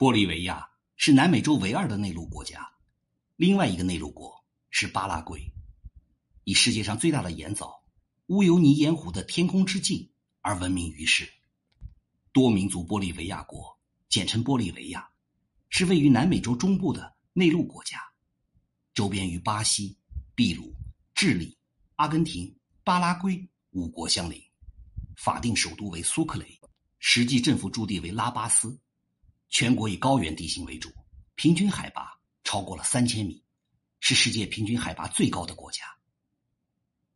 玻利维亚是南美洲唯二的内陆国家，另外一个内陆国是巴拉圭，以世界上最大的盐藻——乌尤尼盐湖的天空之镜而闻名于世。多民族玻利维亚国，简称玻利维亚，是位于南美洲中部的内陆国家，周边与巴西、秘鲁、智利、阿根廷、巴拉圭五国相邻。法定首都为苏克雷，实际政府驻地为拉巴斯。全国以高原地形为主，平均海拔超过了三千米，是世界平均海拔最高的国家。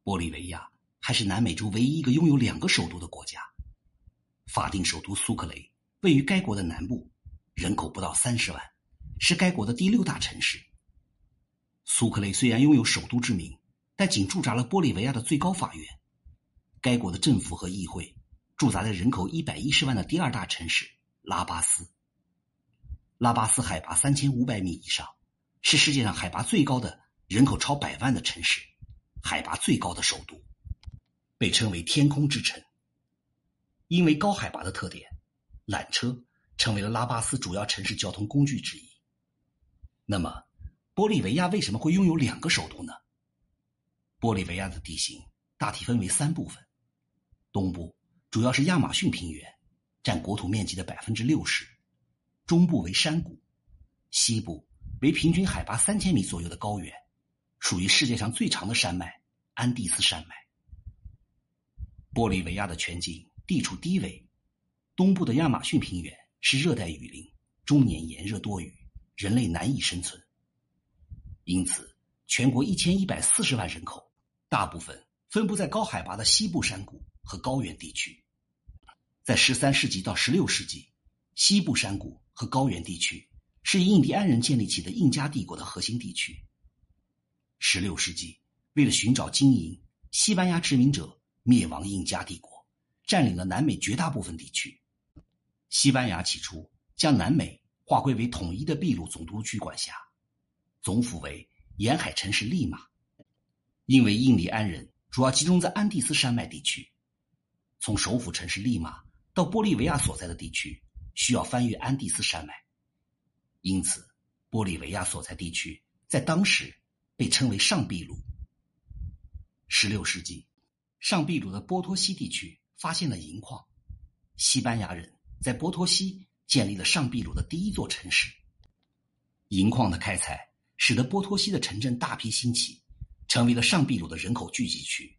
玻利维亚还是南美洲唯一一个拥有两个首都的国家。法定首都苏克雷位于该国的南部，人口不到三十万，是该国的第六大城市。苏克雷虽然拥有首都之名，但仅驻扎了玻利维亚的最高法院。该国的政府和议会驻扎在人口一百一十万的第二大城市拉巴斯。拉巴斯海拔三千五百米以上，是世界上海拔最高的人口超百万的城市，海拔最高的首都，被称为“天空之城”。因为高海拔的特点，缆车成为了拉巴斯主要城市交通工具之一。那么，玻利维亚为什么会拥有两个首都呢？玻利维亚的地形大体分为三部分：东部主要是亚马逊平原，占国土面积的百分之六十。中部为山谷，西部为平均海拔三千米左右的高原，属于世界上最长的山脉安第斯山脉。玻利维亚的全境地处低纬，东部的亚马逊平原是热带雨林，终年炎热多雨，人类难以生存。因此，全国一千一百四十万人口，大部分分布在高海拔的西部山谷和高原地区。在十三世纪到十六世纪，西部山谷。和高原地区是印第安人建立起的印加帝国的核心地区。十六世纪，为了寻找金银，西班牙殖民者灭亡印加帝国，占领了南美绝大部分地区。西班牙起初将南美划归为统一的秘鲁总督区管辖，总府为沿海城市利马。因为印第安人主要集中在安第斯山脉地区，从首府城市利马到玻利维亚所在的地区。需要翻越安第斯山脉，因此，玻利维亚所在地区在当时被称为上秘鲁。十六世纪，上秘鲁的波托西地区发现了银矿，西班牙人在波托西建立了上秘鲁的第一座城市。银矿的开采使得波托西的城镇大批兴起，成为了上秘鲁的人口聚集区。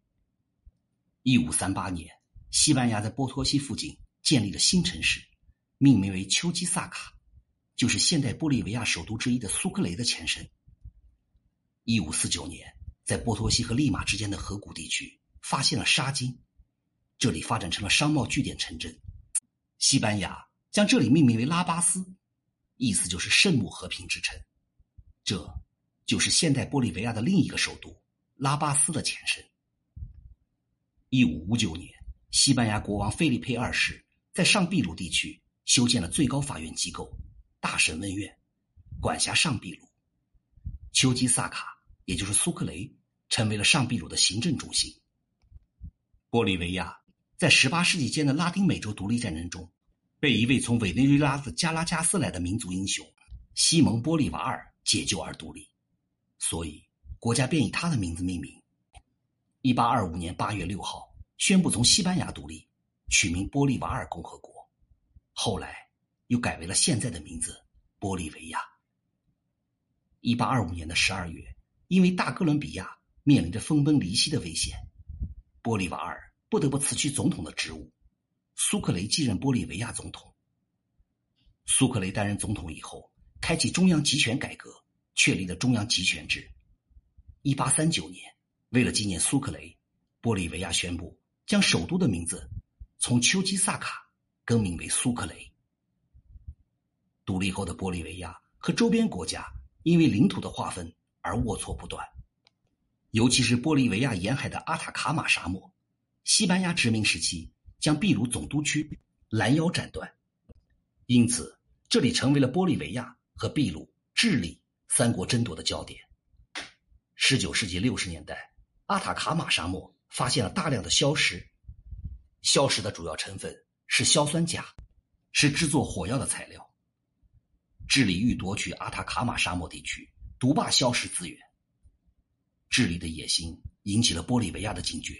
一五三八年，西班牙在波托西附近建立了新城市。命名为丘基萨卡，就是现代玻利维亚首都之一的苏克雷的前身。一五四九年，在波托西和利马之间的河谷地区发现了沙金，这里发展成了商贸据点城镇。西班牙将这里命名为拉巴斯，意思就是圣母和平之城。这就是现代玻利维亚的另一个首都拉巴斯的前身。一五五九年，西班牙国王菲利佩二世在上秘鲁地区。修建了最高法院机构大审问院，管辖上秘鲁。丘基萨卡，也就是苏克雷，成为了上秘鲁的行政中心。玻利维亚在18世纪间的拉丁美洲独立战争中，被一位从委内瑞拉的加拉加斯来的民族英雄西蒙·玻利瓦尔解救而独立，所以国家便以他的名字命名。1825年8月6号，宣布从西班牙独立，取名玻利瓦尔共和国。后来，又改为了现在的名字——玻利维亚。一八二五年的十二月，因为大哥伦比亚面临着分崩离析的危险，玻利瓦尔不得不辞去总统的职务，苏克雷继任玻利维亚总统。苏克雷担任总统以后，开启中央集权改革，确立了中央集权制。一八三九年，为了纪念苏克雷，玻利维亚宣布将首都的名字从丘基萨卡。更名为苏克雷。独立后的玻利维亚和周边国家因为领土的划分而龌龊不断，尤其是玻利维亚沿海的阿塔卡马沙漠，西班牙殖民时期将秘鲁总督区拦腰斩断，因此这里成为了玻利维亚和秘鲁、智利三国争夺的焦点。十九世纪六十年代，阿塔卡马沙漠发现了大量的硝石，硝石的主要成分。是硝酸钾，是制作火药的材料。智利欲夺取阿塔卡马沙漠地区，独霸硝石资源。智利的野心引起了玻利维亚的警觉。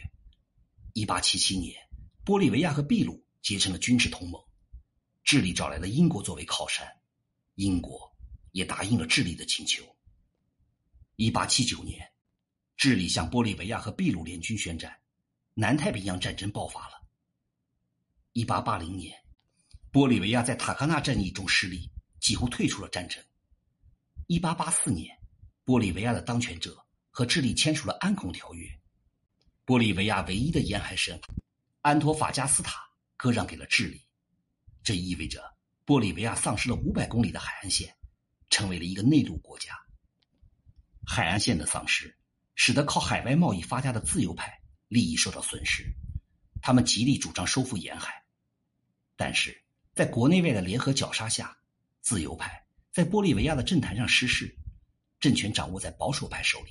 一八七七年，玻利维亚和秘鲁结成了军事同盟，智利找来了英国作为靠山，英国也答应了智利的请求。一八七九年，智利向玻利维亚和秘鲁联军宣战，南太平洋战争爆发了。一八八零年，玻利维亚在塔克纳战役中失利，几乎退出了战争。一八八四年，玻利维亚的当权者和智利签署了安孔条约，玻利维亚唯一的沿海省安托法加斯塔割让给了智利，这意味着玻利维亚丧失了五百公里的海岸线，成为了一个内陆国家。海岸线的丧失，使得靠海外贸易发家的自由派利益受到损失，他们极力主张收复沿海。但是，在国内外的联合绞杀下，自由派在玻利维亚的政坛上失势，政权掌握在保守派手里。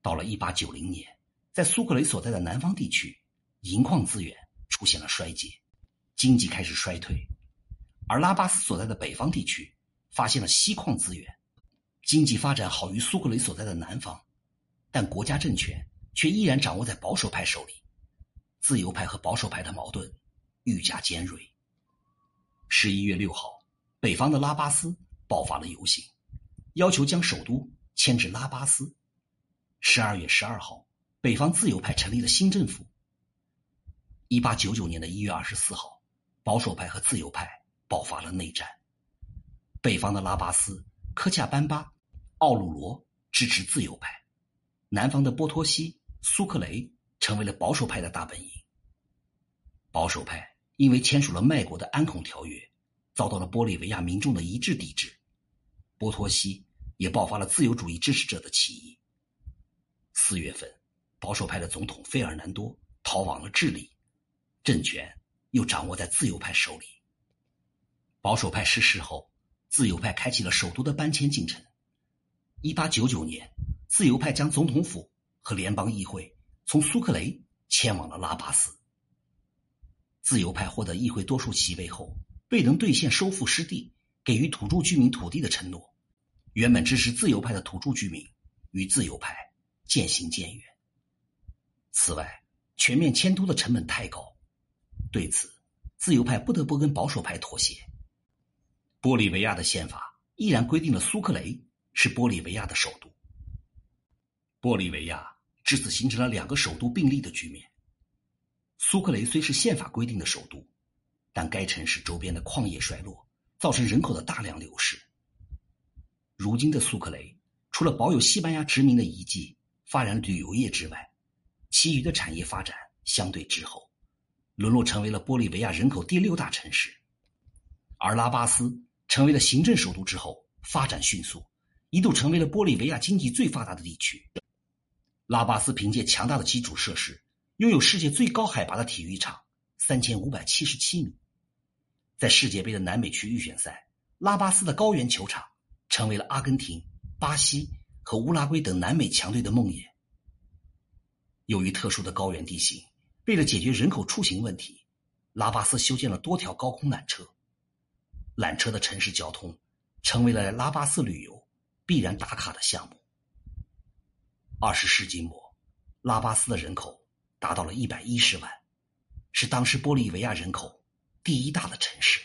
到了1890年，在苏克雷所在的南方地区，银矿资源出现了衰竭，经济开始衰退；而拉巴斯所在的北方地区发现了锡矿资源，经济发展好于苏克雷所在的南方，但国家政权却依然掌握在保守派手里。自由派和保守派的矛盾。愈加尖锐。十一月六号，北方的拉巴斯爆发了游行，要求将首都迁至拉巴斯。十二月十二号，北方自由派成立了新政府。一八九九年的一月二十四号，保守派和自由派爆发了内战。北方的拉巴斯、科恰班巴、奥鲁罗支持自由派，南方的波托西、苏克雷成为了保守派的大本营。保守派。因为签署了卖国的安孔条约，遭到了玻利维亚民众的一致抵制。波托西也爆发了自由主义支持者的起义。四月份，保守派的总统费尔南多逃往了智利，政权又掌握在自由派手里。保守派失势后，自由派开启了首都的搬迁进程。一八九九年，自由派将总统府和联邦议会从苏克雷迁往了拉巴斯。自由派获得议会多数席位后，未能兑现收复失地、给予土著居民土地的承诺。原本支持自由派的土著居民与自由派渐行渐远。此外，全面迁都的成本太高，对此，自由派不得不跟保守派妥协。玻利维亚的宪法依然规定了苏克雷是玻利维亚的首都。玻利维亚至此形成了两个首都并立的局面。苏克雷虽是宪法规定的首都，但该城市周边的矿业衰落，造成人口的大量流失。如今的苏克雷，除了保有西班牙殖民的遗迹、发展旅游业之外，其余的产业发展相对滞后，沦落成为了玻利维亚人口第六大城市。而拉巴斯成为了行政首都之后，发展迅速，一度成为了玻利维亚经济最发达的地区。拉巴斯凭借强大的基础设施。拥有世界最高海拔的体育场，三千五百七十七米。在世界杯的南美区预选赛，拉巴斯的高原球场成为了阿根廷、巴西和乌拉圭等南美强队的梦魇。由于特殊的高原地形，为了解决人口出行问题，拉巴斯修建了多条高空缆车。缆车的城市交通成为了拉巴斯旅游必然打卡的项目。二十世纪末，拉巴斯的人口。达到了一百一十万，是当时玻利维亚人口第一大的城市。